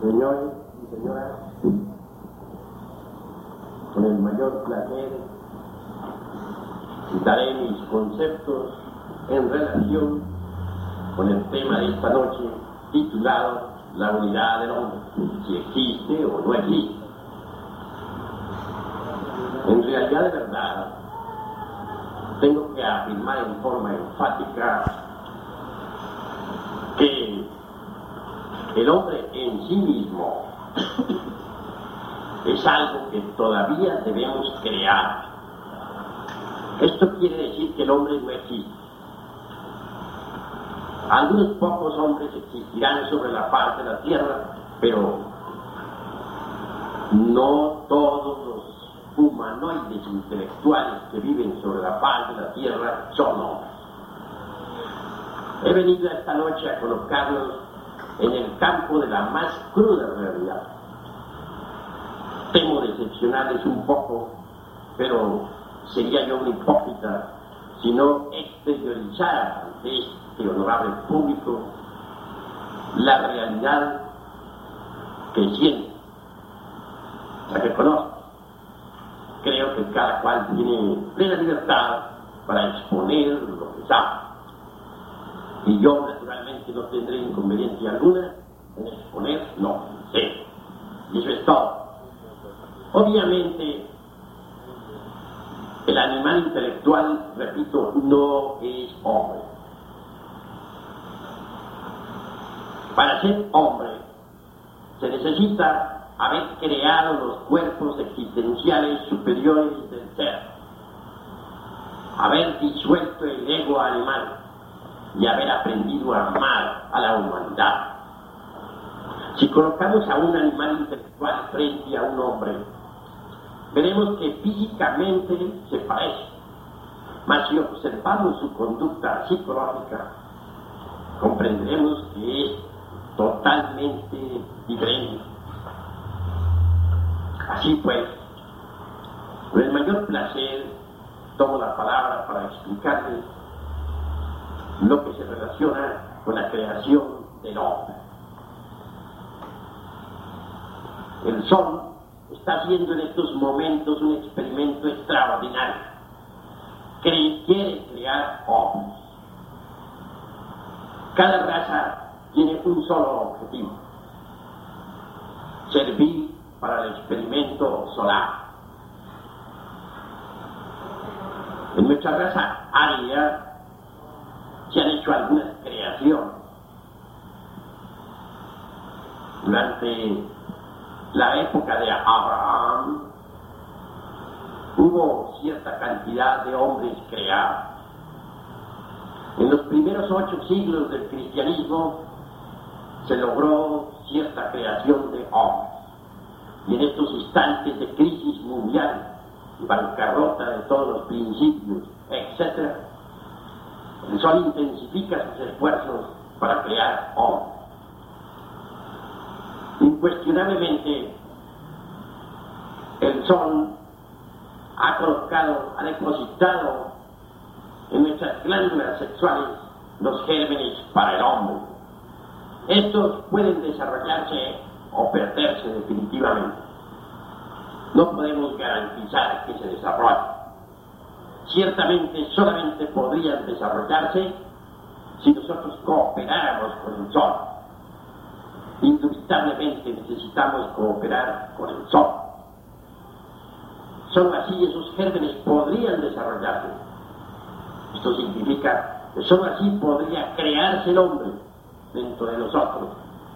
Señores y señoras, con el mayor placer daré mis conceptos en relación con el tema de esta noche titulado La unidad del hombre, si existe o no existe. En realidad de verdad, tengo que afirmar en forma enfática que el hombre en sí mismo es algo que todavía debemos crear. Esto quiere decir que el hombre no existe. Algunos pocos hombres existirán sobre la faz de la tierra, pero no todos los humanoides intelectuales que viven sobre la faz de la tierra son hombres. He venido esta noche a colocarlos en el campo de la más cruda realidad. Temo decepcionarles un poco, pero sería yo un hipócrita si no exteriorizara ante este honorable público la realidad que siento, la que conozco. Creo que cada cual tiene plena libertad para exponer lo que sabe. Y yo, naturalmente, no tendré inconveniencia alguna en exponer lo que sé. Y eso es todo. Obviamente, el animal intelectual, repito, no es hombre. Para ser hombre se necesita haber creado los cuerpos existenciales superiores del ser, haber disuelto el ego animal y haber aprendido a amar a la humanidad. Si colocamos a un animal intelectual frente a un hombre, veremos que físicamente se parece, mas si observamos su conducta psicológica, comprenderemos que es totalmente diferente. Así pues, con el mayor placer tomo la palabra para explicarles lo que se relaciona con la creación del hombre. El sol está haciendo en estos momentos un experimento extraordinario. quiere crear hombres. Cada raza tiene un solo objetivo, servir para el experimento solar. En nuestra raza aria se han hecho algunas creaciones. Durante la época de Abraham hubo cierta cantidad de hombres creados. En los primeros ocho siglos del cristianismo se logró cierta creación de hombres. Y en estos instantes de crisis mundial, bancarrota de todos los principios, etc., el sol intensifica sus esfuerzos para crear hombres. Incuestionablemente, el sol ha colocado, ha depositado en nuestras glándulas sexuales los gérmenes para el hombre. Estos pueden desarrollarse o perderse definitivamente. No podemos garantizar que se desarrollen. Ciertamente solamente podrían desarrollarse si nosotros cooperáramos con el sol. Indubitablemente necesitamos cooperar con el sol. Solo así esos gérmenes podrían desarrollarse. Esto significa que solo así podría crearse el hombre dentro de nosotros,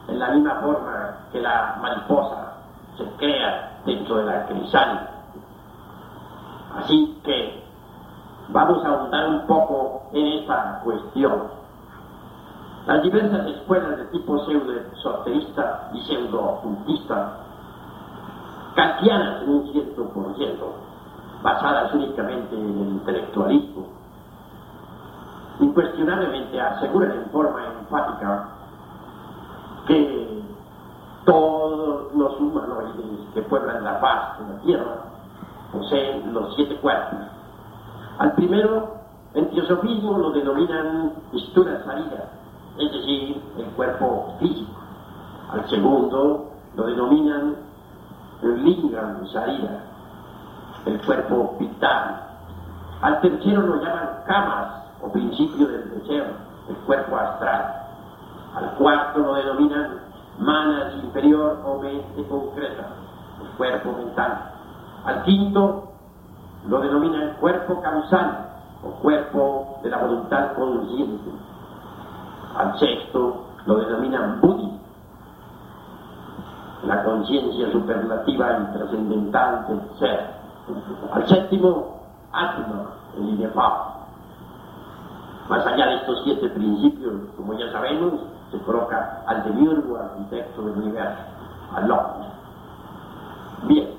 en la misma forma que la mariposa se crea dentro de la crisálida. Así que vamos a ahondar un poco en esta cuestión. Las diversas escuelas de tipo pseudo-esoterista y pseudo-ocultista, kantianas en un cierto por ciento, basadas únicamente en el intelectualismo, incuestionablemente aseguran en forma enfática que todos los humanoides que pueblan la paz de la tierra poseen los siete cuerpos. Al primero, en teosofismo lo denominan Istura Sarira, es decir, el cuerpo físico. Al segundo lo denominan lingam sarira, el cuerpo vital. Al tercero lo llaman kamas o principio del deseo, el cuerpo astral. Al cuarto lo denominan manas inferior o mente concreta, el cuerpo mental. Al quinto lo denominan cuerpo causal o cuerpo de la voluntad consciente. Al sexto lo denominan buddhi, la conciencia superlativa y trascendental del ser. Al séptimo, atma, el inefable. Más allá de estos siete principios, como ya sabemos, se coloca al demiurgo, arquitecto del universo, al hombre. Bien,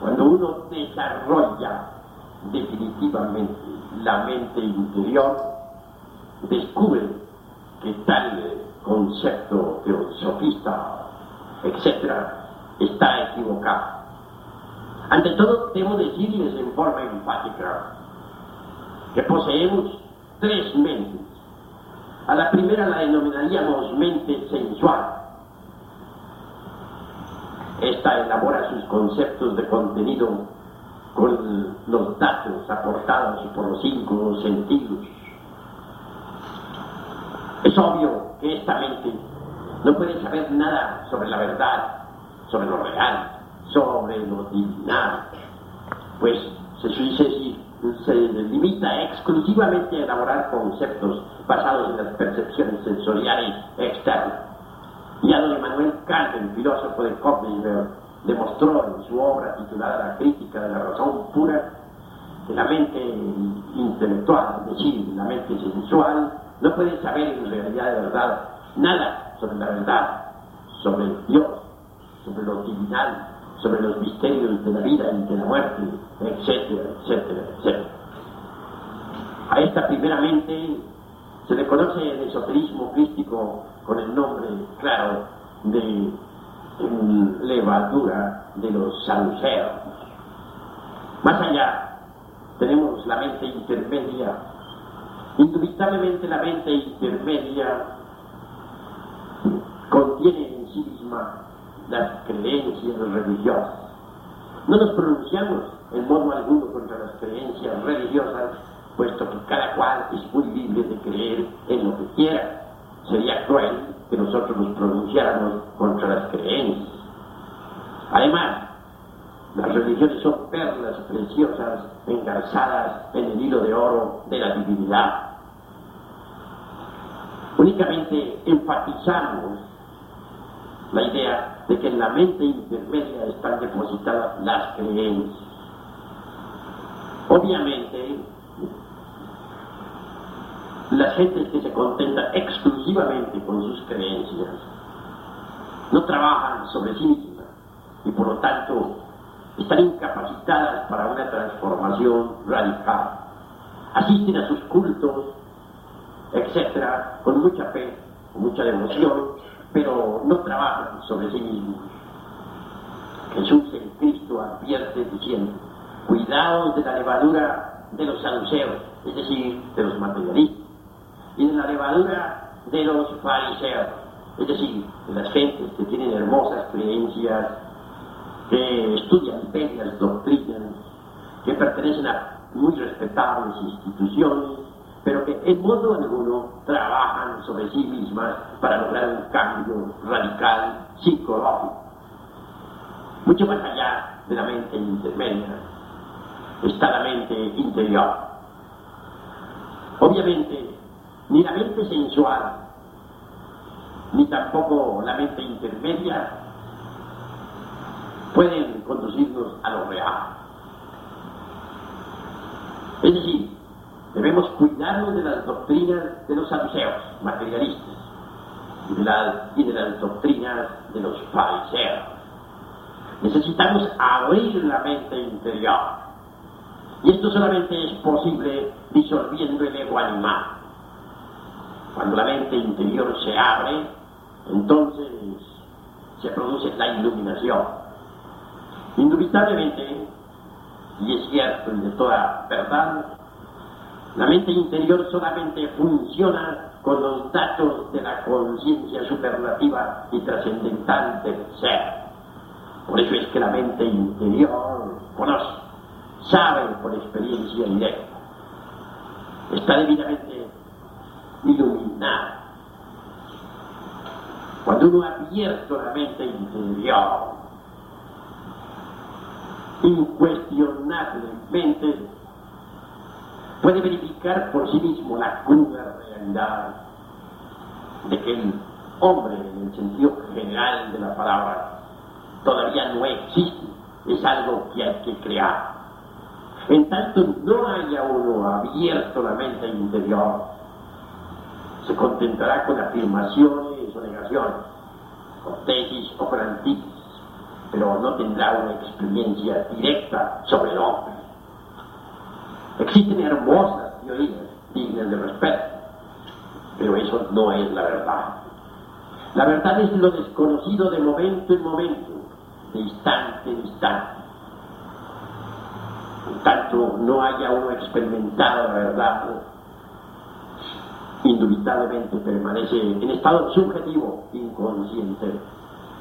cuando uno desarrolla definitivamente la mente interior, descubre que tal concepto teosofista, etc., está equivocado. Ante todo, debo decirles en forma enfática que poseemos tres mentes. A la primera la denominaríamos mente sensual. Esta elabora sus conceptos de contenido con los datos aportados por los cinco sentidos. Es obvio que esta mente no puede saber nada sobre la verdad, sobre lo real, sobre lo divinal, pues se limita exclusivamente a elaborar conceptos basados en las percepciones sensoriales externas. Ya don Manuel Kant, el filósofo de Königsberg, demostró en su obra titulada La crítica de la razón pura que la mente intelectual, es decir, la mente sensual, no puede saber en realidad de verdad nada sobre la verdad, sobre Dios, sobre lo divinal, sobre los misterios de la vida y de la muerte, etcétera, etcétera, etcétera. A esta primeramente se le conoce el esoterismo crístico con el nombre claro de levadura de los saluceos. Más allá tenemos la mente intermedia. Indubitablemente la mente intermedia contiene en sí misma las creencias religiosas. No nos pronunciamos en modo alguno contra las creencias religiosas, puesto que cada cual es muy libre de creer en lo que quiera. Sería cruel que nosotros nos pronunciáramos contra las creencias. Además, las religiones son perlas preciosas engarzadas en el hilo de oro de la divinidad. Únicamente enfatizamos la idea de que en la mente intermedia están depositadas las creencias. Obviamente, las gentes que se contentan exclusivamente con sus creencias no trabajan sobre sí mismas y por lo tanto están incapacitadas para una transformación radical. Asisten a sus cultos, etcétera, con mucha fe, con mucha devoción, pero no trabajan sobre sí mismos. Jesús en Cristo advierte diciendo, cuidados de la levadura de los saduceos, es decir, de los materialistas, y la levadura de los fariseos, es decir, de las gentes que tienen hermosas creencias, que estudian bellas doctrinas, que pertenecen a muy respetables instituciones, pero que en modo alguno trabajan sobre sí mismas para lograr un cambio radical psicológico. Mucho más allá de la mente intermedia está la mente interior. Obviamente, ni la mente sensual, ni tampoco la mente intermedia pueden conducirnos a lo real. Es decir, Debemos cuidarnos de las doctrinas de los saduceos, materialistas, y de, las, doctrinas de los fariseos. Necesitamos abrir la mente interior. Y esto solamente es posible disolviendo el ego animal. Cuando la mente interior se abre, entonces se produce la iluminación. Indubitablemente, y es cierto y de toda verdad, la mente interior solamente funciona con los datos de la conciencia superlativa y trascendental del ser. Por eso es que la mente interior conoce, sabe por experiencia directa, está debidamente iluminada. Cuando uno ha abierto la mente interior, incuestionablemente puede verificar por sí mismo la cruda realidad de que el hombre, en el sentido general de la palabra, todavía no existe, es algo que hay que crear. En tanto no haya uno abierto la mente interior, se contentará con afirmaciones o negaciones, con tesis o con antítesis, pero no tendrá una experiencia directa sobre el hombre. Existen hermosas teorías dignas de respeto, pero eso no es la verdad. La verdad es lo desconocido de momento en momento, de instante en instante. En tanto no haya uno experimentado la verdad, indubitablemente permanece en estado subjetivo, inconsciente.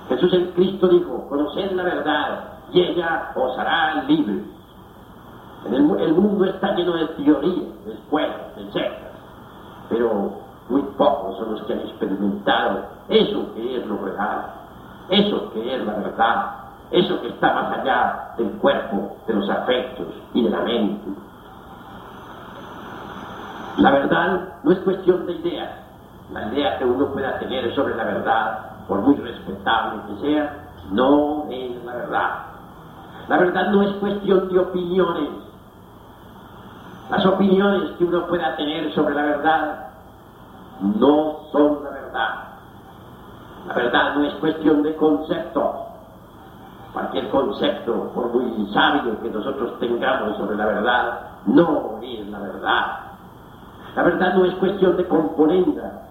Jesús el Cristo dijo, conoced la verdad y ella os hará libre. el, mundo está lleno de teorías, de escuelas, de sectas, pero muy pocos son los que han experimentado eso que es lo real, eso que es la verdad, eso que está más allá del cuerpo, de los afectos y de la mente. La verdad no es cuestión de ideas. La idea que uno pueda tener sobre la verdad, por muy respetable que sea, no es la verdad. La verdad no es cuestión de opiniones. Las opiniones que uno pueda tener sobre la verdad no son la verdad. La verdad no es cuestión de concepto cualquier concepto, por muy sabio que nosotros tengamos sobre la verdad, no es la verdad. La verdad no es cuestión de componenda,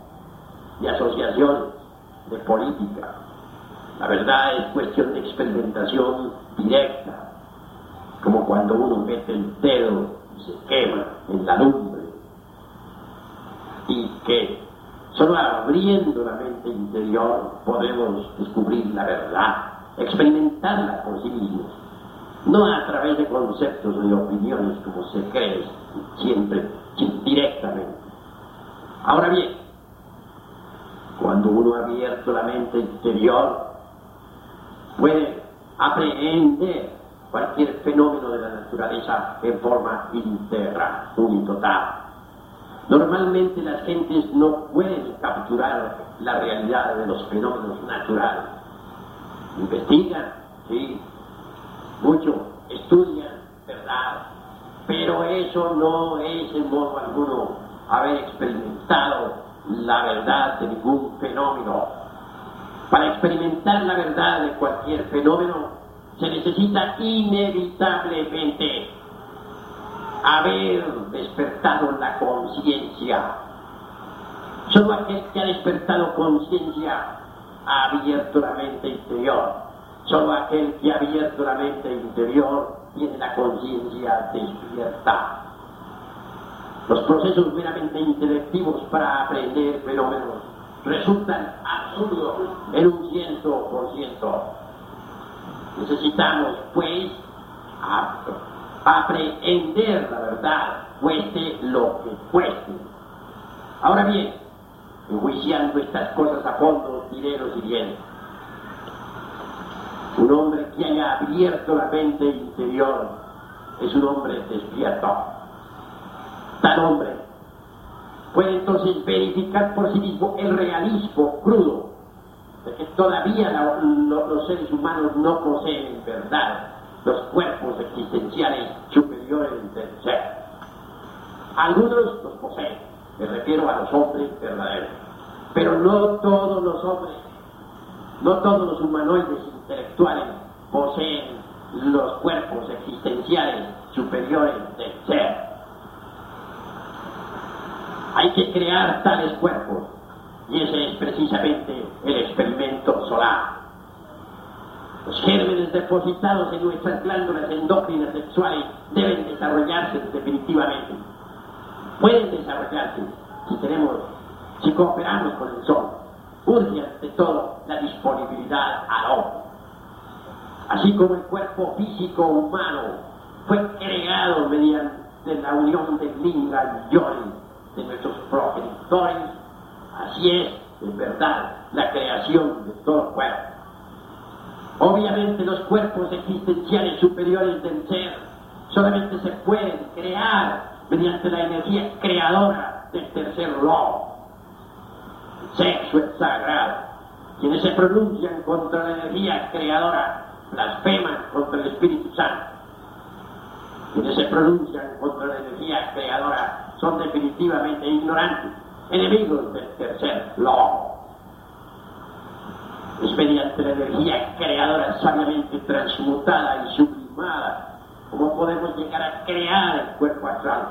de asociación, de política. La verdad es cuestión de experimentación directa, como cuando uno mete el dedo y se quema en la lumbre. Y que solo abriendo la mente interior podemos descubrir la verdad experimentarla por sí mismos, no a través de conceptos o de opiniones como se cree siempre, directamente. Ahora bien, cuando uno ha abierto la mente interior, puede aprehender cualquier fenómeno de la naturaleza en forma íntegra, total. Normalmente las gentes no pueden capturar la realidad de los fenómenos naturales investigan, sí, mucho, estudian, ¿verdad? Pero eso no es en modo alguno haber experimentado la verdad de ningún fenómeno. Para experimentar la verdad de cualquier fenómeno se necesita inevitablemente haber despertado la conciencia. Solo aquel que ha despertado conciencia ha abierto la mente interior. Solo aquel que ha abierto la mente interior tiene la conciencia despierta. Los procesos meramente intelectivos para aprender fenómenos resultan absurdos en un ciento por ciento. Necesitamos, pues, aprender la verdad, cueste lo que cueste. Ahora bien, enjuiciando estas cosas a fondo, diré lo siguiente. Un hombre que haya abierto la mente interior es un hombre despierto. Tal hombre puede entonces verificar por sí mismo el realismo crudo de que todavía los seres humanos no poseen en verdad los cuerpos existenciales superiores del ser. Algunos los poseen, me refiero a los hombres verdaderos. Pero no todos los hombres, no todos los humanoides intelectuales poseen los cuerpos existenciales superiores del ser. Hay que crear tales cuerpos y ese es precisamente el experimento solar. Los gérmenes depositados en nuestras glándulas endócrinas sexuales deben desarrollarse definitivamente pueden desarrollarse si tenemos si cooperamos con el sol, urge ante todo la disponibilidad al hombre. Así como el cuerpo físico humano fue creado mediante la unión de Yori de nuestros progenitores, así es, en verdad, la creación de todo cuerpo. Obviamente los cuerpos existenciales superiores del ser solamente se pueden crear mediante la energía creadora del tercer lobo. Sexo es sagrado. Quienes se pronuncian contra la energía creadora blasfeman contra el Espíritu Santo. Quienes se pronuncian contra la energía creadora son definitivamente ignorantes, enemigos del tercer lobo. Es mediante la energía creadora sabiamente transmutada y sublimada como podemos llegar a crear el cuerpo astral.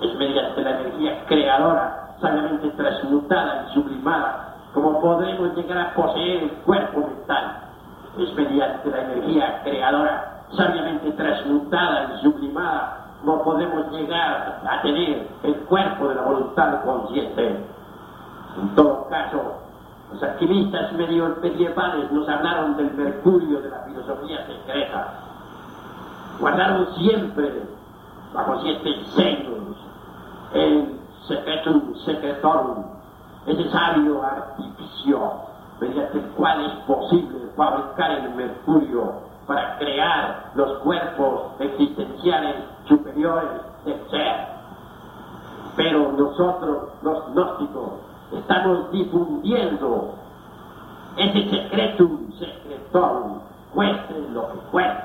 Es mediante la energía creadora sabiamente transmutada y sublimada como podemos llegar a poseer el cuerpo mental. Es mediante la energía creadora sabiamente transmutada y sublimada como podemos llegar a tener el cuerpo de la voluntad consciente. En todo caso, los alquimistas medievales nos hablaron del mercurio de la filosofía secreta. Guardaron siempre bajo siete sellos el secretum secretorum, ese sabio artificio mediante el cual es posible fabricar el mercurio para crear los cuerpos existenciales superiores del ser. Pero nosotros, los gnósticos, estamos difundiendo ese secretum secretorum, cueste lo que cueste.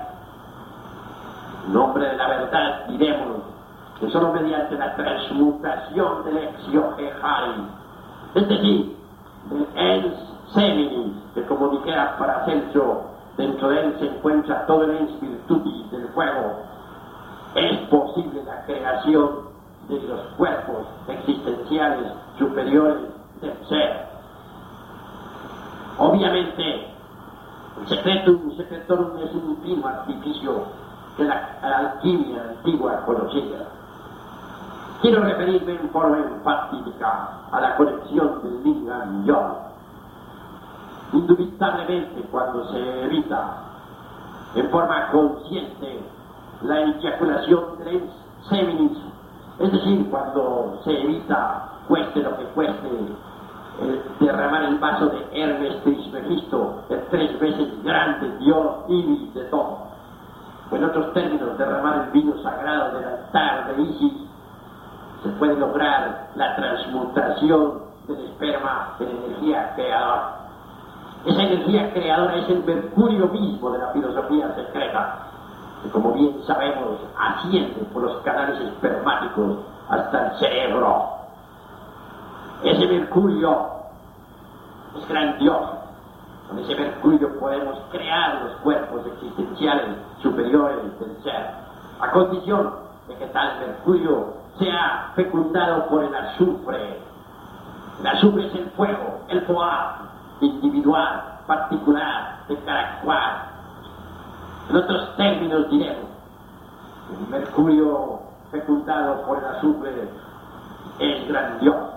En nombre de la verdad diremos que solo mediante la transmutación del exiogeari, es decir, del ens seminis, que como dijera Paracelso, dentro de él se encuentra todo el ens del fuego, es posible la creación de los cuerpos existenciales superiores del ser. Obviamente, el secretum secretorum es un fino artificio de la, alquimia antigua conocida. Quiero referirme en forma enfática a la conexión del Linga y yo. Indubitablemente, cuando se evita en forma consciente la eyaculación del seminis, es decir, cuando se evita, cueste lo que cueste, derramar el vaso de Hermes Trismegisto, el tres veces grande Dios Ibis de todo. O en otros términos, derramar el vino sagrado del altar de Isis, se puede lograr la transmutación del esperma en energía creadora. Esa energía creadora es el mercurio mismo de la filosofía secreta, que como bien sabemos asciende por los canales espermáticos hasta el cerebro. Ese mercurio es grandioso. Con ese mercurio podemos crear los cuerpos existenciales superiores del ser, a condición de que tal mercurio sea fecundado por el azufre. El azufre es el fuego, el foar individual, particular, de cual. En otros términos diremos, el mercurio fecundado por el azufre es grandioso.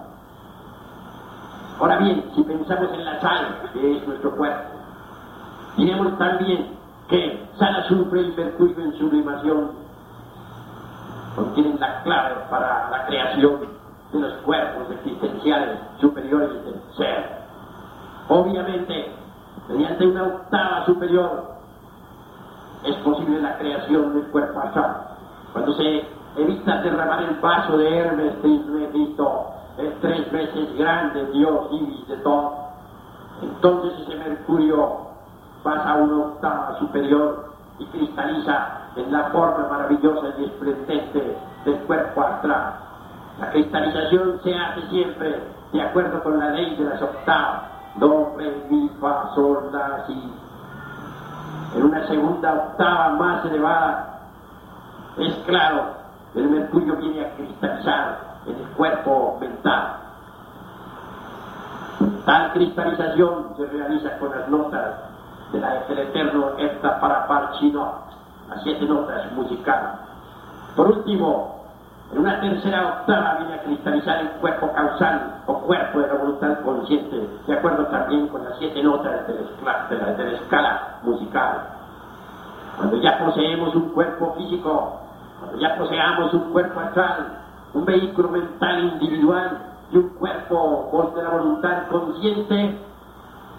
Ahora bien, si pensamos en la sal, que es nuestro cuerpo, diremos también que sal, azufre y mercurio en sublimación contienen la clave para la creación de los cuerpos existenciales superiores del ser. Obviamente, mediante una octava superior, es posible la creación del cuerpo astral. Cuando se evita derramar el vaso de Hermes Trismegisto, el tres veces grande Dios y de todo, entonces ese mercurio pasa a una octava superior y cristaliza en la forma maravillosa y esplendente del cuerpo astral. La cristalización se hace siempre de acuerdo con la ley de las octavas, do, re, mi, fa, sol, la, si. En una segunda octava más elevada, es claro, el mercurio viene a cristalizar en el cuerpo mental. Tal cristalización se realiza con las notas de la, del eterno Esta para Parchino, las siete notas musicales. Por último, en una tercera octava viene a cristalizar el cuerpo causal o cuerpo de la voluntad consciente, de acuerdo también con las siete notas de la, escala musical. Cuando ya poseemos un cuerpo físico, cuando ya poseamos un cuerpo astral, un vehículo mental individual y un cuerpo de la voluntad consciente,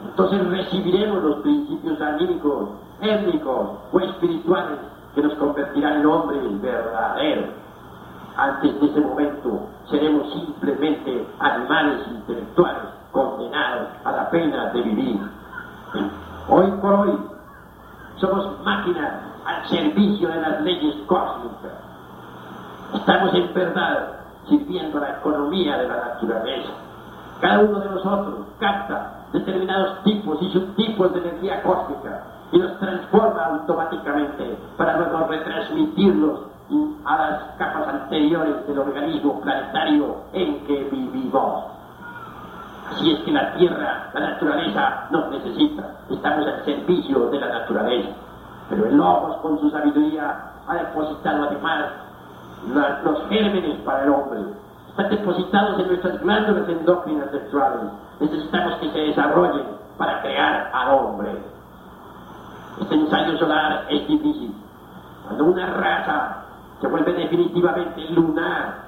entonces recibiremos los principios anímicos, étnicos o espirituales que nos convertirán en hombres verdaderos. Antes de ese momento seremos simplemente animales intelectuales condenados a la pena de vivir. Hoy por hoy somos máquinas al servicio de las leyes cósmicas. Estamos en verdad sirviendo a la economía de la naturaleza. Cada uno de nosotros capta determinados tipos y subtipos de energía cósmica y los transforma automáticamente para luego retransmitirlos a las capas anteriores del organismo planetario en que vivimos. Así es que la Tierra, la naturaleza, nos necesita. Estamos al servicio de la naturaleza. Pero el Logos, con su sabiduría, ha depositado además los gérmenes para el hombre. Están depositados en nuestras glándulas endócrinas sexuales. Necesitamos que se desarrollen para crear al hombre. Este ensayo solar es difícil. Cuando una raza se vuelve definitivamente lunar,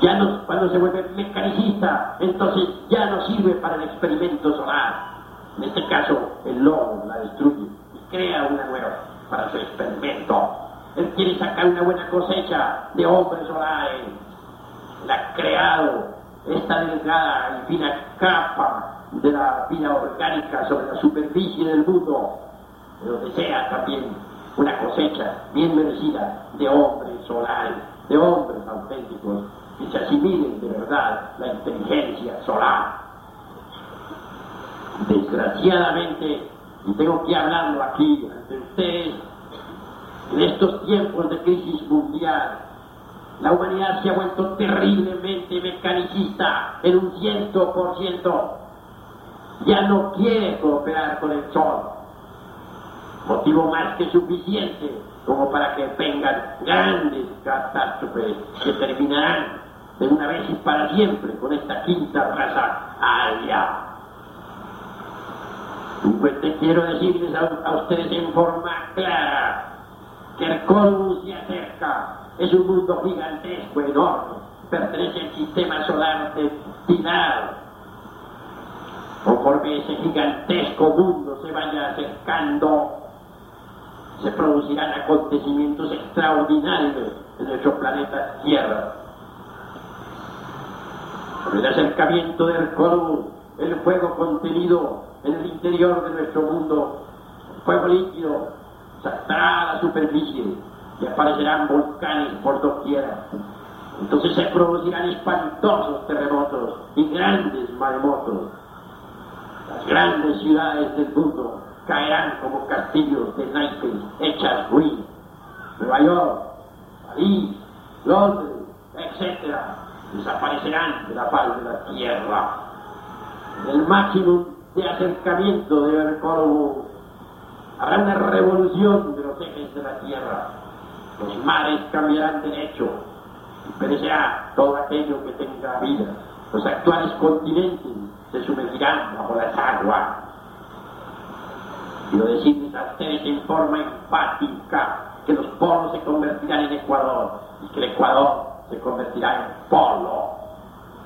ya no, cuando se vuelve mecanicista, entonces ya no sirve para el experimento solar. En este caso, el lobo la destruye y crea una nueva para su experimento. Él quiere sacar una buena cosecha de hombres solares. Él ha creado esta delgada y fina capa de la vida orgánica sobre la superficie del mundo, pero desea también una cosecha bien merecida de hombres solares, de hombres auténticos, que se asimilen de verdad la inteligencia solar. Desgraciadamente, y tengo que hablarlo aquí ante ustedes, en estos tiempos de crisis mundial, la humanidad se ha vuelto terriblemente mecanicista en un ciento por ciento. Ya no quiere cooperar con el sol. Motivo más que suficiente como para que vengan grandes catástrofes que terminarán de una vez y para siempre con esta quinta raza aria. Pues te quiero decirles a, ustedes en forma clara que el Corvus se acerca, es un mundo gigantesco, enorme, pertenece al sistema solar de Pilar. Conforme ese gigantesco mundo se vaya acercando, se producirán acontecimientos extraordinarios en nuestro planeta Tierra. Con el acercamiento del Corvus, el fuego contenido en el interior de nuestro mundo, fuego líquido, saltará a la superficie y aparecerán volcanes por doquier. Entonces se producirán espantosos terremotos y grandes maremotos. Las grandes ciudades del mundo caerán como castillos de naipes hechas ruinas. Nueva York, París, Londres, etc. desaparecerán de la paz de la tierra. el máximo de acercamiento de Mercólogo Habrá una revolución de los ejes de la tierra. Los mares cambiarán de hecho y perecerá todo aquello que tenga vida. Los actuales continentes se sumergirán bajo las aguas. Quiero decirles a ustedes en forma enfática que los polos se convertirán en Ecuador y que el Ecuador se convertirá en polo.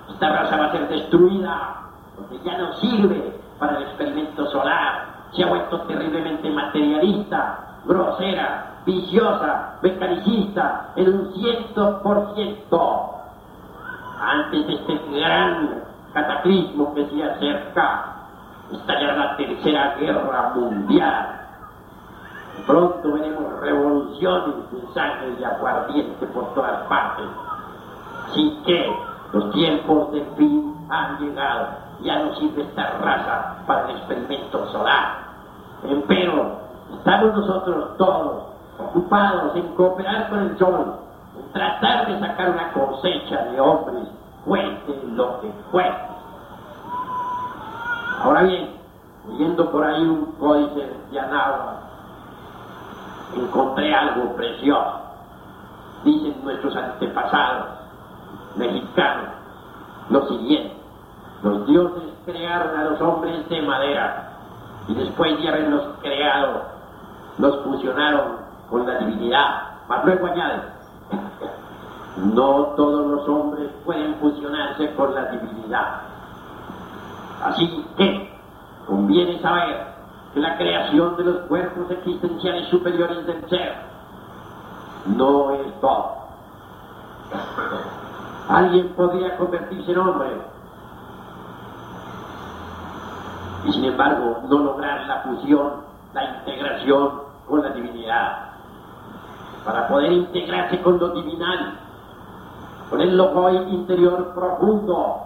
Esta raza va a ser destruida porque ya no sirve para el experimento solar, se ha vuelto terriblemente materialista, grosera, viciosa, mecanicista, en un ciento por ciento. Antes de este gran cataclismo que se acerca, estallará la tercera guerra mundial. Pronto veremos revoluciones de sangre y aguardiente por todas partes. Así que los tiempos de fin han llegado ya no sirve esta raza para el experimento solar. Pero estamos nosotros todos ocupados en cooperar con el sol, en tratar de sacar una cosecha de hombres, fuerte lo que fuerte. Ahora bien, leyendo por ahí un códice de Anáhuac, encontré algo precioso. Dicen nuestros antepasados mexicanos lo siguiente. Los dioses crearon a los hombres de madera y después de haberlos creado, los fusionaron con la divinidad. Mas luego no todos los hombres pueden fusionarse con la divinidad. Así que conviene saber que la creación de los cuerpos existenciales superiores del ser no es todo. Alguien podría convertirse en hombre y sin embargo no lograr la fusión, la integración con la divinidad. Para poder integrarse con lo divinal, con el loco interior profundo,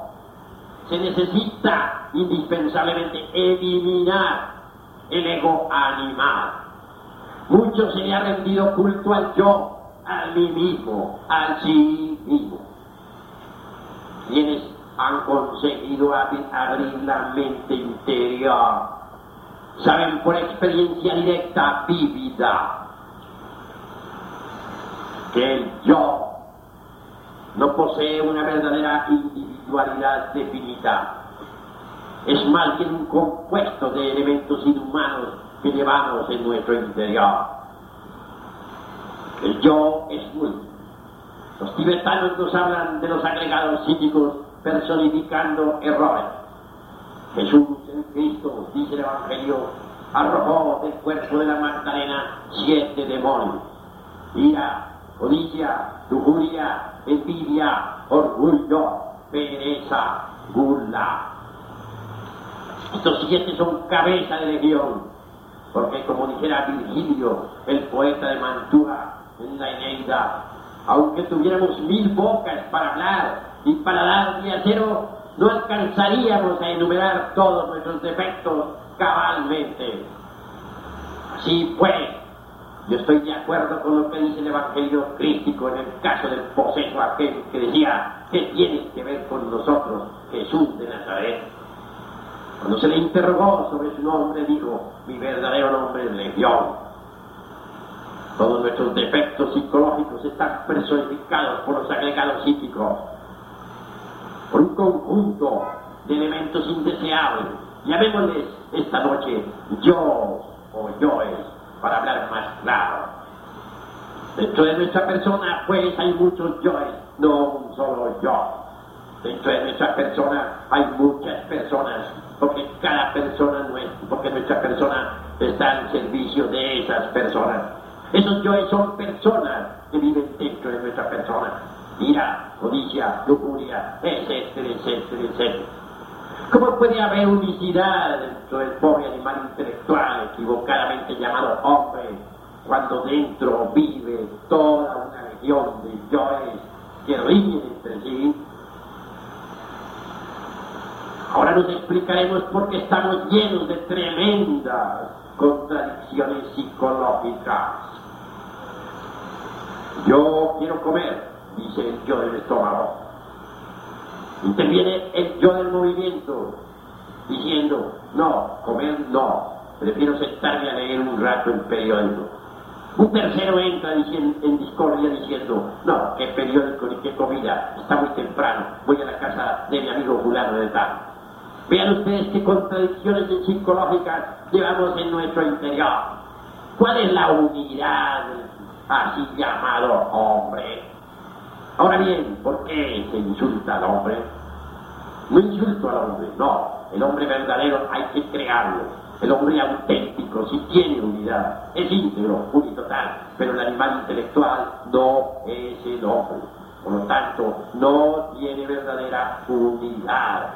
se necesita indispensablemente eliminar el ego animal. Mucho se le ha rendido culto al yo, al mí mismo, al sí mismo. Quienes han conseguido abrir la mente interior, saben por experiencia directa, vívida, que el yo no posee una verdadera individualidad definida. Es más bien un compuesto de elementos inhumanos que llevamos en nuestro interior. El yo es muy. Los tibetanos nos hablan de los agregados psíquicos personificando errores. Jesús, el Cristo, dice el Evangelio, arrojó del cuerpo de la Magdalena siete demonios. Ira, codicia, lujuria, envidia, orgullo, pereza, gula. Estos siete son cabeza de legión, porque como dijera Virgilio, el poeta de Mantua, en la Eneida, aunque tuviéramos mil bocas para hablar y para dar de acero, no alcanzaríamos a enumerar todos nuestros defectos cabalmente. Así pues, yo estoy de acuerdo con lo que dice el Evangelio crítico en el caso del poseso aquel que decía, ¿qué tiene que ver con nosotros Jesús de Nazaret? Cuando se le interrogó sobre su nombre, dijo, mi verdadero nombre es Legión. Todos nuestros defectos psicológicos están personificados por los agregados psíquicos, por un conjunto de elementos indeseables. Llamémosles esta noche yo o yoes para hablar más claro. Dentro de nuestra persona, pues, hay muchos yoes, no un solo yo. Dentro de nuestra persona hay muchas personas, porque cada persona, porque nuestra persona está al servicio de esas personas. Esos yoes son personas que viven dentro de nuestra persona. Ira, codicia, lujuria, etcétera, etcétera, etcétera. ¿Cómo puede haber unicidad dentro del pobre animal intelectual equivocadamente llamado hombre cuando dentro vive toda una legión de yoes que riñen entre sí? Ahora nos explicaremos por qué estamos llenos de tremendas contradicciones psicológicas. Yo quiero comer, dice el yo del estómago. Interviene el yo del movimiento, diciendo, no, comer no, prefiero sentarme a leer un rato el periódico. Un tercero entra en discordia diciendo, no, qué periódico ni qué comida, está muy temprano, voy a la casa de mi amigo fulano de tal. Vean ustedes qué contradicciones psicológicas llevamos en nuestro interior. ¿Cuál es la unidad así llamado hombre? Ahora bien, ¿por qué se insulta al hombre? No insulto al hombre, no. El hombre verdadero hay que crearlo. El hombre auténtico sí tiene unidad, es íntegro, total. pero el animal intelectual no es el hombre. Por lo tanto, no tiene verdadera unidad.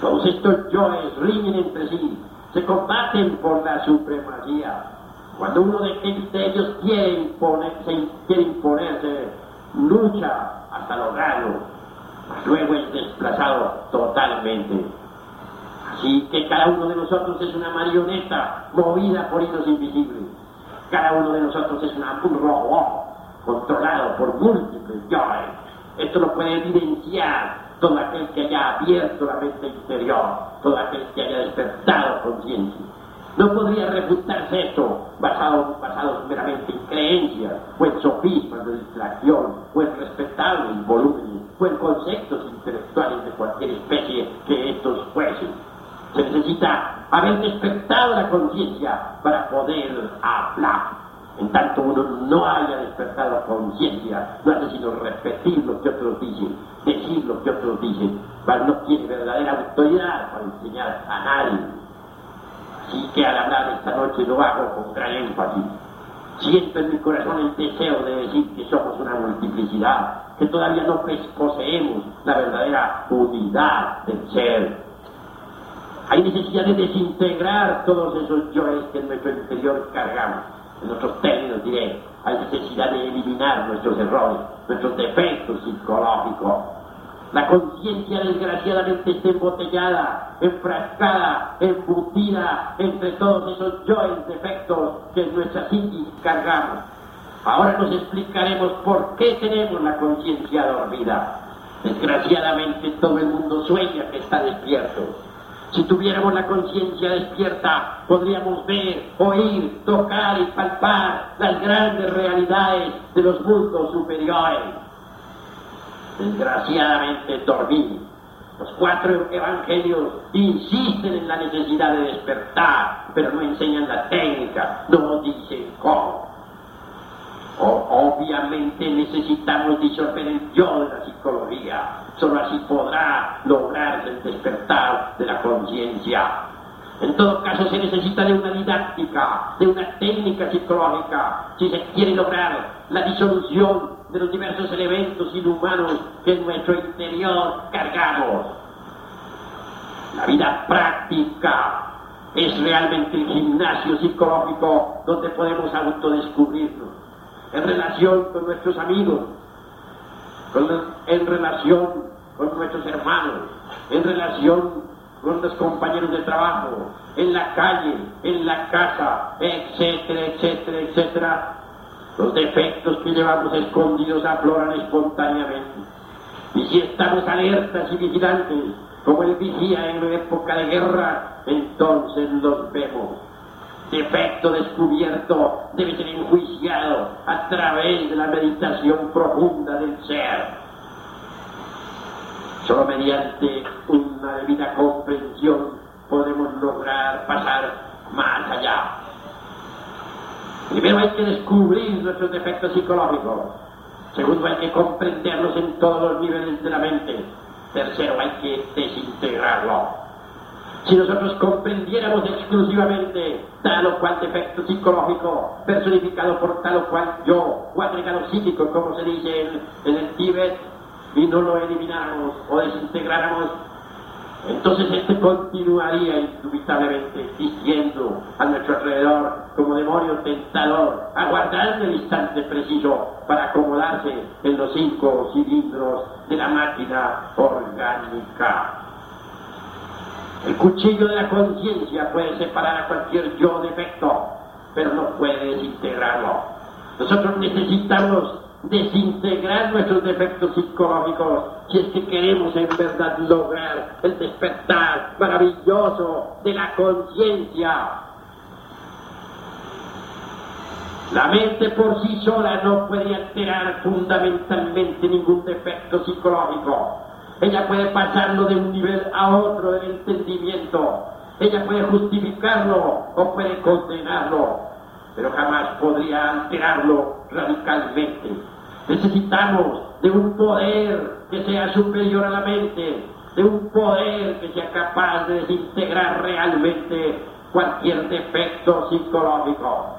Todos estos yoes riñen entre sí, se combaten por la supremacía, cuando uno de, ellos quiere, imponerse, quiere imponerse, lucha hasta lograrlo, luego es desplazado totalmente. Así que cada uno de nosotros es una marioneta movida por hilos invisibles. Cada uno de nosotros es un robot controlado por múltiples yoes. Esto lo puede evidenciar todo aquel que haya abierto la mente interior, todo aquel que haya despertado conciencia. No podría refutarse esto basado, basado meramente en creencias o en sofismas de distracción o en respetables volúmenes o en conceptos intelectuales de cualquier especie que estos fuesen. Se necesita haber despertado la conciencia para poder hablar. En tanto uno no haya despertado la conciencia, no hace sino repetir lo que otros dicen, decir lo que otros dicen, pero no tiene verdadera autoridad para enseñar a nadie. Así que al hablar esta noche lo hago con gran énfasis. Siento en mi corazón el deseo de decir que somos una multiplicidad, que todavía no poseemos la verdadera unidad del ser. Hay necesidad de desintegrar todos esos yoes que en nuestro interior cargamos. En otros términos diré, hay necesidad de eliminar nuestros errores, nuestros defectos psicológicos. La conciencia desgraciadamente está embotellada, enfrascada, embutida entre todos esos yoes defectos que en nuestra psiquis cargamos. Ahora nos explicaremos por qué tenemos la conciencia dormida. Desgraciadamente todo el mundo sueña que está despierto. Si tuviéramos la conciencia despierta, podríamos ver, oír, tocar y palpar las grandes realidades de los mundos superiores. Desgraciadamente dormí. Los cuatro evangelios insisten en la necesidad de despertar, pero no enseñan la técnica, no dicen cómo. obviamente necesitamos disolver el yo de la psicología. Solo así podrá lograrse el despertar de la conciencia. En todo caso se necesita de una didáctica, de una técnica psicológica, si se quiere lograr la disolución de los diversos elementos inhumanos que en nuestro interior cargamos. La vida práctica es realmente el gimnasio psicológico donde podemos autodescubrirnos en relación con nuestros amigos, en relación con nuestros hermanos, en relación con los compañeros de trabajo, en la calle, en la casa, etcétera, etcétera, etcétera. Los defectos que llevamos escondidos afloran espontáneamente. Y si estamos alertas y vigilantes, como el vigía en época de guerra, entonces los vemos. Defecto descubierto debe ser enjuiciado a través de la meditación profunda del ser. Solo mediante una debida comprensión podemos lograr pasar más allá. Primero hay que descubrir nuestros defectos psicológicos. Segundo hay que comprenderlos en todos los niveles de la mente. Tercero hay que desintegrarlo. Si nosotros comprendiéramos exclusivamente tal o cual defecto psicológico personificado por tal o cual yo, o agregado psíquico, como se dice en, en el Tíbet, y no lo elimináramos o desintegráramos, entonces este continuaría indubitablemente existiendo a nuestro alrededor como demonio tentador, aguardando el instante preciso para acomodarse en los cinco cilindros de la máquina orgánica. El cuchillo de la conciencia puede separar a cualquier yo defecto, pero no puede desintegrarlo. Nosotros necesitamos desintegrar nuestros defectos psicológicos si es que queremos en verdad lograr el despertar maravilloso de la conciencia. La mente por sí sola no puede alterar fundamentalmente ningún defecto psicológico. Ella puede pasarlo de un nivel a otro del entendimiento. Ella puede justificarlo o puede condenarlo, pero jamás podría alterarlo radicalmente. Necesitamos de un poder que sea superior a la mente, de un poder que sea capaz de desintegrar realmente cualquier defecto psicológico.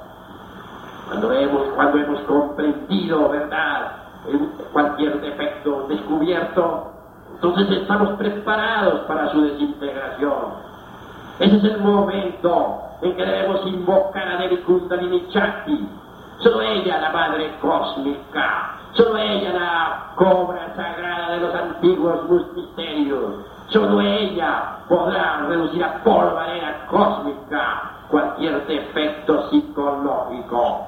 Cuando hemos, cuando hemos comprendido, ¿verdad?, cualquier defecto descubierto, entonces estamos preparados para su desintegración. Ese es el momento en que debemos invocar a Devi Kundalini Chakti. Solo ella, la madre cósmica. Solo ella, la cobra sagrada de los antiguos misterios. Solo ella podrá reducir a polvareda cósmica cualquier defecto psicológico.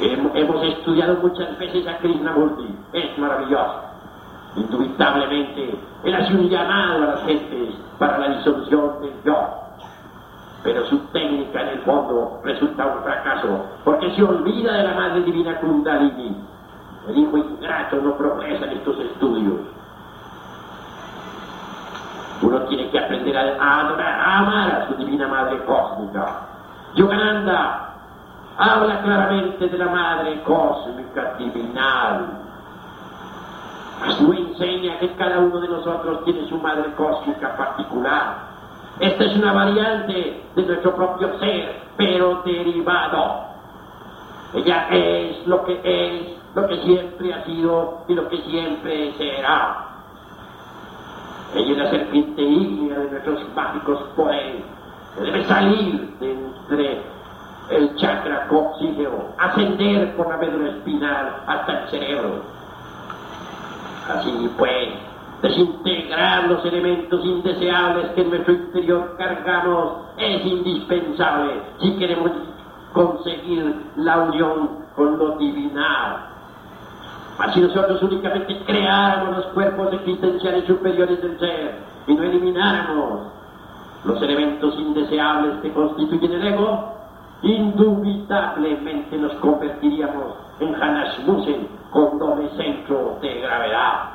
Hemos estudiado muchas veces a Krishnamurti. Es maravilloso indubitablemente, él hace un llamado a las gentes para la disolución del yo. Pero su técnica en el fondo resulta un fracaso, porque se olvida de la Madre Divina Kundalini. El hijo ingrato no progresa en estos estudios. Uno tiene que aprender a a amar a su divina madre cósmica. Yogananda habla claramente de la madre cósmica divinal. Su enseña que cada uno de nosotros tiene su madre cósmica particular. Esta es una variante de nuestro propio ser, pero derivado. Ella es lo que es, lo que siempre ha sido y lo que siempre será. Ella es la serpiente ígnea de nuestros mágicos poderes, que debe salir de entre el chakra coxígeo, ascender por la médula espinal hasta el cerebro. Así pues, desintegrar los elementos indeseables que en nuestro interior cargamos es indispensable si queremos conseguir la unión con lo divinal. Así nosotros únicamente creáramos los cuerpos existenciales superiores del ser y no elimináramos los elementos indeseables que constituyen el ego, indubitablemente nos convertiríamos en Hanashmusen con doble centro de gravedad.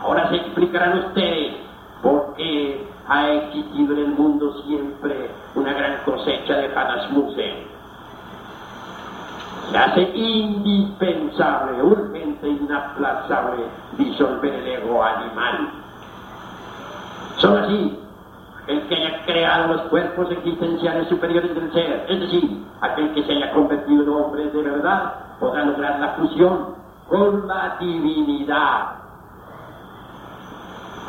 Ahora se explicarán ustedes por qué ha existido en el mundo siempre una gran cosecha de Hanashmusen. Se hace indispensable, urgente, inaplazable disolver el ego animal. Solo así el que haya creado los cuerpos existenciales superiores del ser, es decir, aquel que se haya convertido en hombre de verdad, podrá lograr la fusión con la divinidad.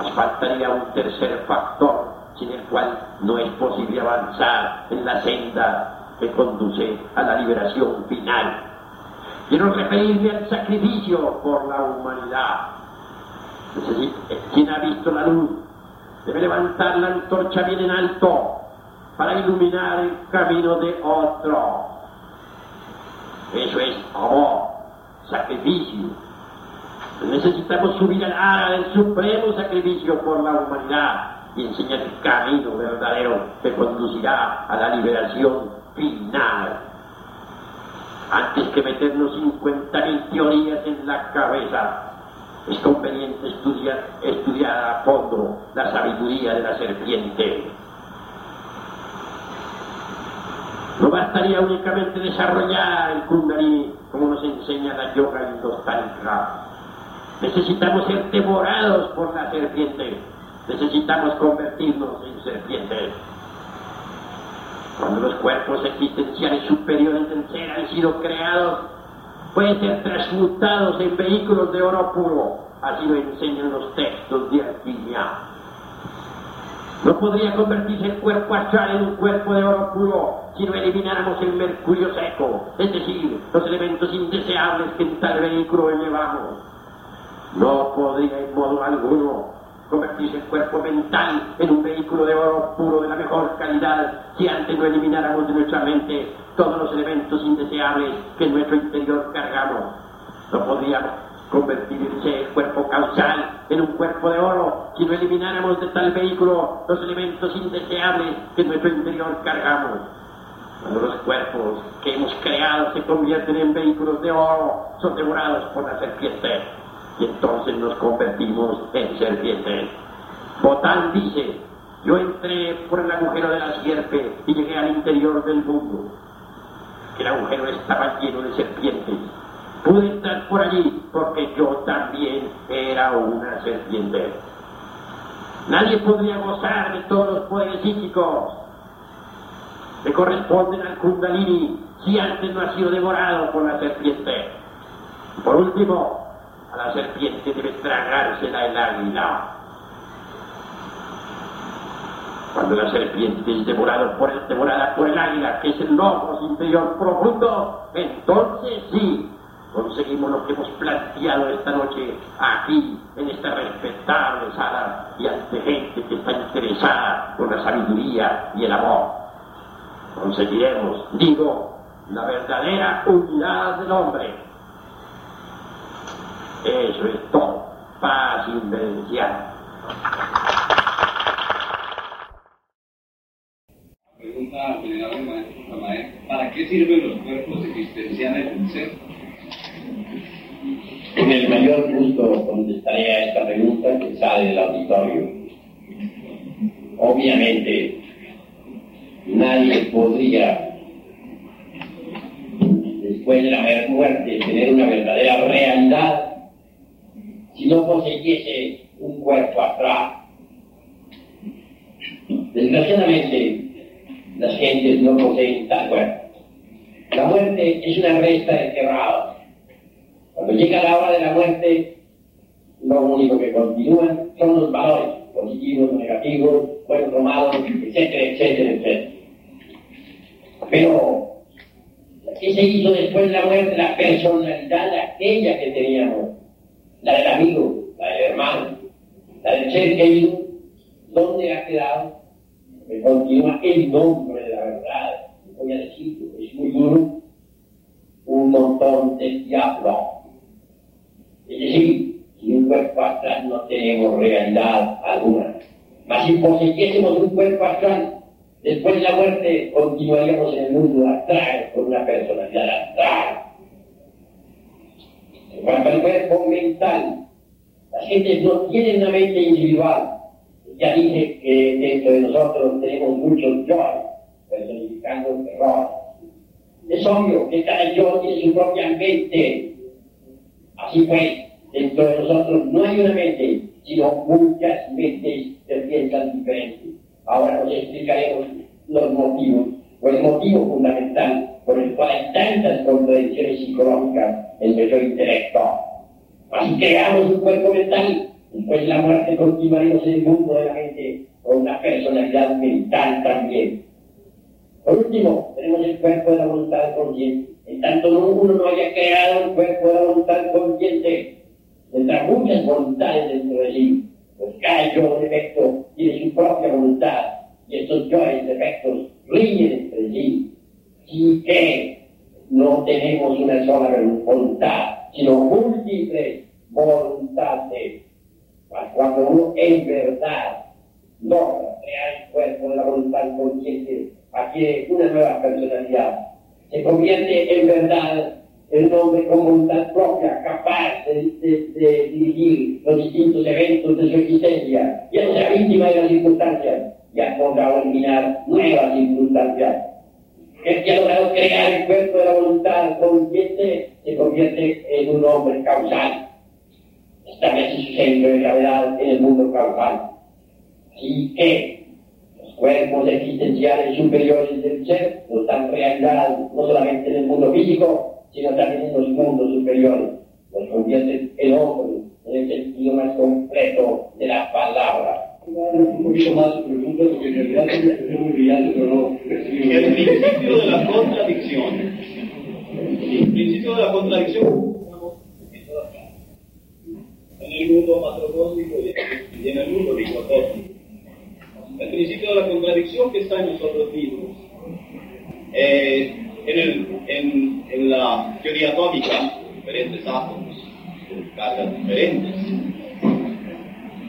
Nos faltaría un tercer factor sin el cual no es posible avanzar en la senda que conduce a la liberación final. Quiero referirme al sacrificio por la humanidad. Es decir, quien ha visto la luz debe levantar la antorcha bien en alto para iluminar el camino de otro. Eso es amor, sacrificio. Necesitamos subir al ara del supremo sacrificio por la humanidad y enseñar el camino verdadero que conducirá a la liberación final. Antes que meternos 50.000 teorías en la cabeza, es conveniente estudiar, estudiar a fondo la sabiduría de la serpiente. No bastaría únicamente desarrollar el kundalini como nos enseña la yoga y. Necesitamos ser devorados por la serpiente. Necesitamos convertirnos en serpientes. Cuando los cuerpos existenciales superiores del ser han sido creados, pueden ser transmutados en vehículos de oro puro. Así lo enseñan los textos de alquimia. No podría convertirse el cuerpo astral en un cuerpo de oro puro si no elimináramos el mercurio seco, es decir, los elementos indeseables que en tal vehículo llevamos. No podría en modo alguno convertirse el cuerpo mental en un vehículo de oro puro de la mejor calidad si antes no elimináramos de nuestra mente todos los elementos indeseables que en nuestro interior cargamos. No podríamos convertirse el cuerpo causal en un cuerpo de oro si no elimináramos de tal vehículo los elementos indeseables que en nuestro interior cargamos. Cuando los cuerpos que hemos creado se convierten en vehículos de oro, son devorados por la serpiente y entonces nos convertimos en serpientes. Botán dice, yo entré por el agujero de la sierpe y llegué al interior del mundo el agujero estaba lleno de serpientes. Pude entrar por allí porque yo también era una serpiente. Nadie podría gozar de todos los poderes psíquicos que corresponden al Kundalini si antes no ha sido devorado por la serpiente. Por último, a la serpiente debe tragársela el águila. Cuando la serpiente es devorada por el, devorada por el águila, que es el logos interior profundo, entonces sí, conseguimos lo que hemos planteado esta noche aquí, en esta respetable sala, y ante gente que está interesada por la sabiduría y el amor. Conseguiremos, digo, la verdadera unidad del hombre. Eso es todo. Paz invencial. ¿para qué sirven los cuerpos existenciales del ser? Mayor gusto contestaré a esta pregunta que sale del auditorio. Obviamente, nadie podría, después de la muerte, tener una verdadera realidad si no poseyese un cuerpo atrás. Desgraciadamente, las gentes no poseen tal cuerpo. La muerte es una resta enterrada. Cuando llega la hora de la muerte, lo único que continúan son los valores positivos, negativos, buenos, malos, etcétera, etcétera, etcétera. Pero, ¿qué se hizo después de la muerte? La personalidad, aquella que teníamos, la del amigo, la del hermano, la del ser querido, ¿dónde ha quedado? Que continúa el nombre de la verdad. Voy a decirlo, es muy duro, un montón de diablos es decir, sin un cuerpo astral no tenemos realidad alguna. Mas si poseyésemos un cuerpo astral, después de la muerte continuaríamos en el mundo astral con una personalidad astral. En cuanto al cuerpo mental, las gentes no tienen una mente individual. Ya dije que dentro de nosotros tenemos muchos yo, personificando error. Es obvio que cada yo tiene su propia mente Así pues, dentro de nosotros no hay una mente, sino muchas mentes que piensan diferentes. Ahora os explicaremos los motivos, o el motivo fundamental por el cual hay tantas contradicciones psicológicas en nuestro intelecto. Así creamos un cuerpo mental, de la muerte continuaremos en el mundo de la mente con una personalidad mental también. Por último, tenemos el cuerpo de la voluntad consciente en tanto uno no haya creado un cuerpo de voluntad consciente, tendrá muchas voluntades dentro de sí, pues cada yo defecto tiene su propia voluntad, y estos yoes defectos riñen entre sí. Y que no tenemos una sola voluntad, sino múltiples voluntades. Cuando uno en verdad logra crear el cuerpo de la voluntad consciente, adquiere una nueva personalidad se convierte en verdad el hombre con voluntad propia, capaz de, dirigir los distintos eventos de su existencia, ya no sea víctima de las circunstancias, ya podrá eliminar nuevas circunstancias. El que ha logrado crear el cuerpo de la voluntad consciente se convierte en un hombre causal. Establece su centro de gravedad en el mundo causal. Así que cuerpos existenciales superiores del ser están realidad no solamente en el mundo físico, sino también en los mundos superiores. Nos convierte el hombre en el sentido más completo de la palabra. Un poquito más preguntas porque en realidad es El principio de la contradicción. El principio de la contradicción en el mundo macrocósmico y en el mundo microcósmico principio de la contradicción que está en nosotros mismos. Eh, en, la teoría atómica, diferentes átomos, cargas diferentes.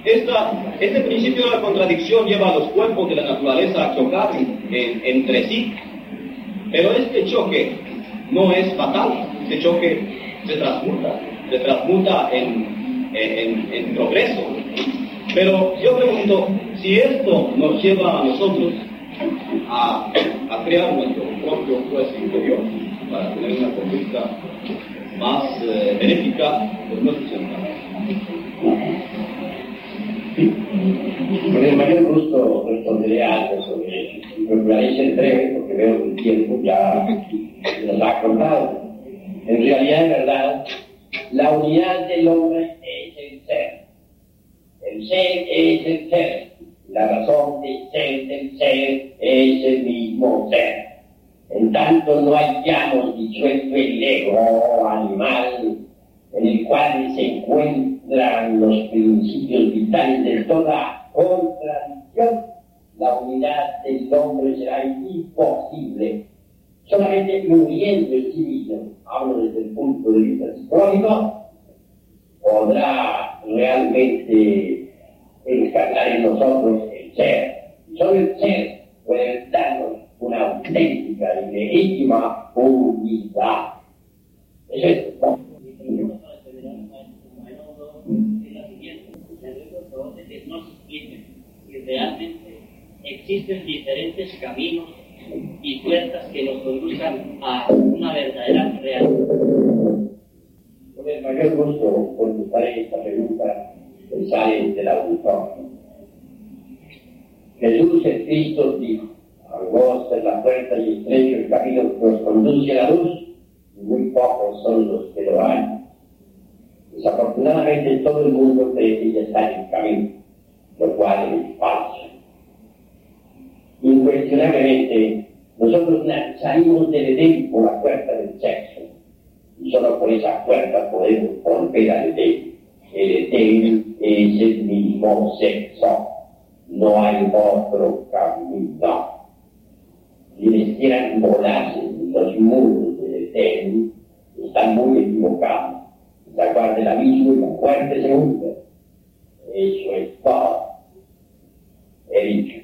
Este principio de la contradicción lleva a los cuerpos de la naturaleza a chocar entre sí, pero este choque no es fatal, este choque se transmuta, se transmuta en, en progreso. Pero yo pregunto, si esto nos lleva a nosotros a, crear nuestro propio juez interior para tener una conducta más eh, benéfica, pues no es Con el mayor gusto responderé algo sobre. Procuraré ser breve porque veo que el tiempo ya nos ha contado. En realidad, en verdad, la unidad del hombre es el ser. El ser es el ser. La razón de ser del ser es el mismo ser. En tanto no hayamos disuelto el ego animal en el cual se encuentran los principios vitales de toda contradicción, la unidad del hombre será imposible. Solamente muriendo en sí mismo, hablo desde el punto de vista psicológico, podrá realmente encarnar en nosotros el ser. Solo el ser puede darnos una auténtica y legítima unidad. Eso es no se y realmente existen diferentes caminos y puertas que nos conduzcan a una verdadera realidad. Con el mayor gusto contestaré esta pregunta que sale del auditorio. Jesús el Cristo dijo, angosta es la puerta y estrecho el camino que nos conduce a la luz, y muy pocos son los que lo han. Desafortunadamente todo el mundo cree que ya está en el camino, lo cual es falso. Incuestionablemente, nosotros salimos del Edén por la puerta del sexo, solo por esa puerta podemos volver al Edén. El Edén es el mismo sexo, no hay otro camino. Si les quieran volarse los muros del Edén, están muy equivocados. La guarda del abismo y la muerte se hunde. Eso es todo. He dicho.